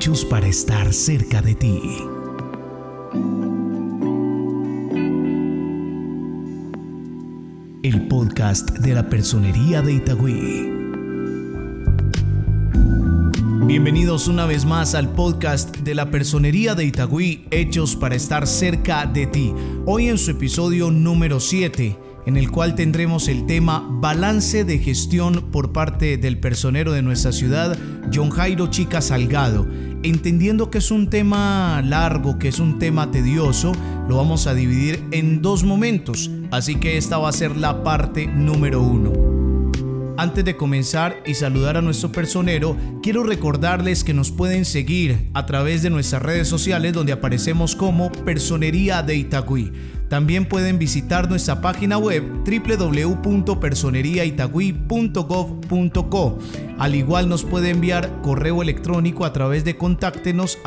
hechos para estar cerca de ti. El podcast de la personería de Itagüí. Bienvenidos una vez más al podcast de la personería de Itagüí, hechos para estar cerca de ti. Hoy en su episodio número 7 en el cual tendremos el tema balance de gestión por parte del personero de nuestra ciudad, John Jairo Chica Salgado. Entendiendo que es un tema largo, que es un tema tedioso, lo vamos a dividir en dos momentos, así que esta va a ser la parte número uno. Antes de comenzar y saludar a nuestro personero, quiero recordarles que nos pueden seguir a través de nuestras redes sociales donde aparecemos como Personería de Itagüí. También pueden visitar nuestra página web www.personeriaitagüí.gov.co. Al igual nos puede enviar correo electrónico a través de contáctenos.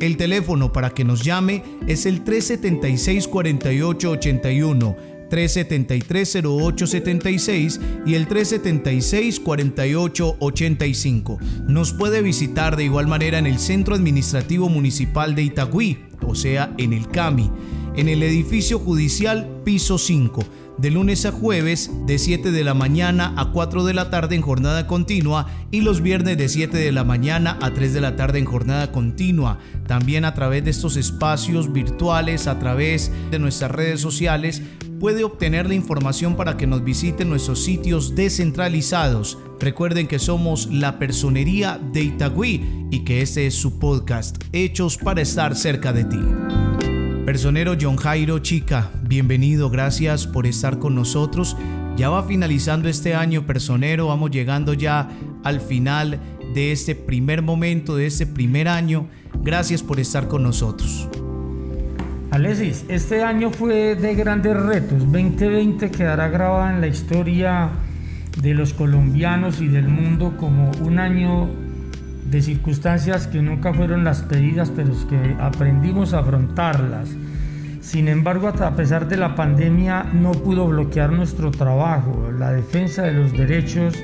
El teléfono para que nos llame es el 376 4881 373-0876 y el 376-4885. Nos puede visitar de igual manera en el Centro Administrativo Municipal de Itagüí, o sea, en el CAMI, en el edificio judicial piso 5 de lunes a jueves de 7 de la mañana a 4 de la tarde en jornada continua y los viernes de 7 de la mañana a 3 de la tarde en jornada continua. También a través de estos espacios virtuales, a través de nuestras redes sociales, puede obtener la información para que nos visiten nuestros sitios descentralizados. Recuerden que somos la personería de Itagüí y que este es su podcast, Hechos para estar cerca de ti. Personero John Jairo Chica, bienvenido, gracias por estar con nosotros. Ya va finalizando este año personero, vamos llegando ya al final de este primer momento, de este primer año. Gracias por estar con nosotros. Alexis, este año fue de grandes retos. 2020 quedará grabado en la historia de los colombianos y del mundo como un año de circunstancias que nunca fueron las pedidas, pero que aprendimos a afrontarlas. Sin embargo, a pesar de la pandemia, no pudo bloquear nuestro trabajo, la defensa de los derechos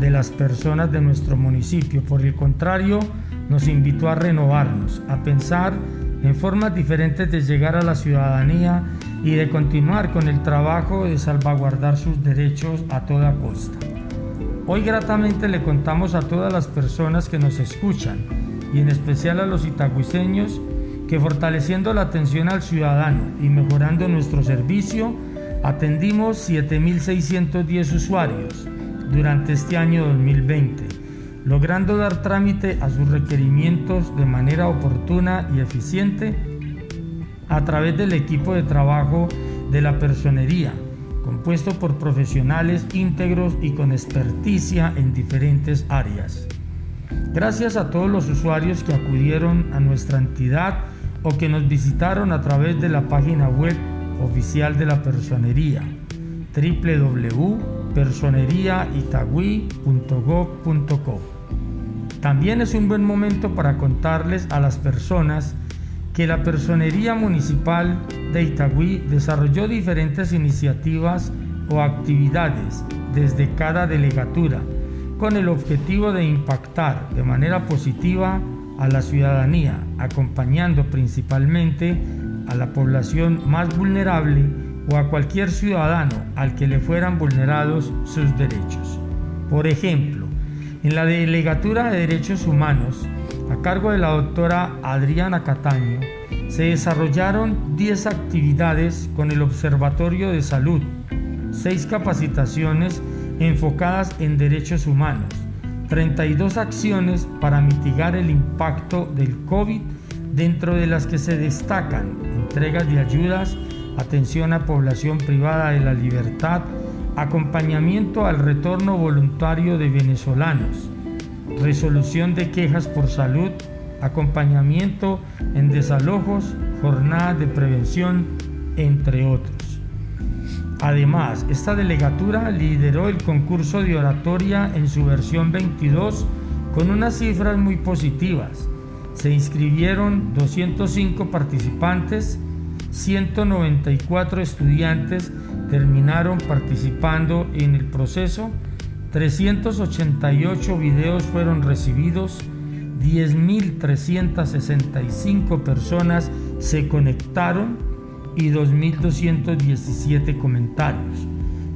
de las personas de nuestro municipio. Por el contrario, nos invitó a renovarnos, a pensar en formas diferentes de llegar a la ciudadanía y de continuar con el trabajo de salvaguardar sus derechos a toda costa. Hoy gratamente le contamos a todas las personas que nos escuchan y en especial a los itagüiseños que fortaleciendo la atención al ciudadano y mejorando nuestro servicio, atendimos 7.610 usuarios durante este año 2020 logrando dar trámite a sus requerimientos de manera oportuna y eficiente a través del equipo de trabajo de la personería, compuesto por profesionales íntegros y con experticia en diferentes áreas. Gracias a todos los usuarios que acudieron a nuestra entidad o que nos visitaron a través de la página web oficial de la personería www.personeriaitagüí.gov.co. También es un buen momento para contarles a las personas que la Personería Municipal de Itagüí desarrolló diferentes iniciativas o actividades desde cada delegatura con el objetivo de impactar de manera positiva a la ciudadanía, acompañando principalmente a la población más vulnerable o a cualquier ciudadano al que le fueran vulnerados sus derechos. Por ejemplo, en la Delegatura de Derechos Humanos, a cargo de la doctora Adriana Cataño, se desarrollaron 10 actividades con el Observatorio de Salud, 6 capacitaciones enfocadas en derechos humanos, 32 acciones para mitigar el impacto del COVID, dentro de las que se destacan entregas de ayudas, atención a población privada de la libertad, acompañamiento al retorno voluntario de venezolanos, resolución de quejas por salud, acompañamiento en desalojos, jornadas de prevención, entre otros. Además, esta delegatura lideró el concurso de oratoria en su versión 22 con unas cifras muy positivas. Se inscribieron 205 participantes, 194 estudiantes terminaron participando en el proceso, 388 videos fueron recibidos, 10.365 personas se conectaron y 2.217 comentarios.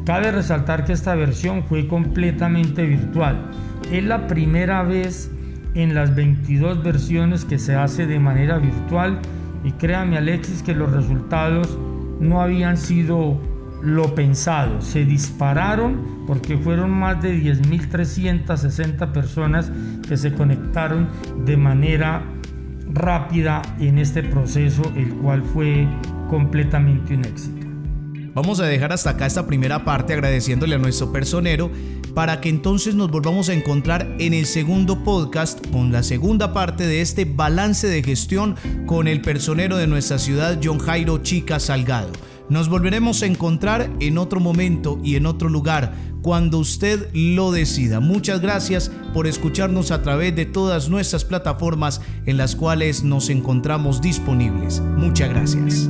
Cabe resaltar que esta versión fue completamente virtual. Es la primera vez en las 22 versiones que se hace de manera virtual y créame Alexis que los resultados no habían sido lo pensado. Se dispararon porque fueron más de 10.360 personas que se conectaron de manera rápida en este proceso, el cual fue completamente un éxito. Vamos a dejar hasta acá esta primera parte agradeciéndole a nuestro personero para que entonces nos volvamos a encontrar en el segundo podcast con la segunda parte de este balance de gestión con el personero de nuestra ciudad, John Jairo Chica Salgado. Nos volveremos a encontrar en otro momento y en otro lugar cuando usted lo decida. Muchas gracias por escucharnos a través de todas nuestras plataformas en las cuales nos encontramos disponibles. Muchas gracias.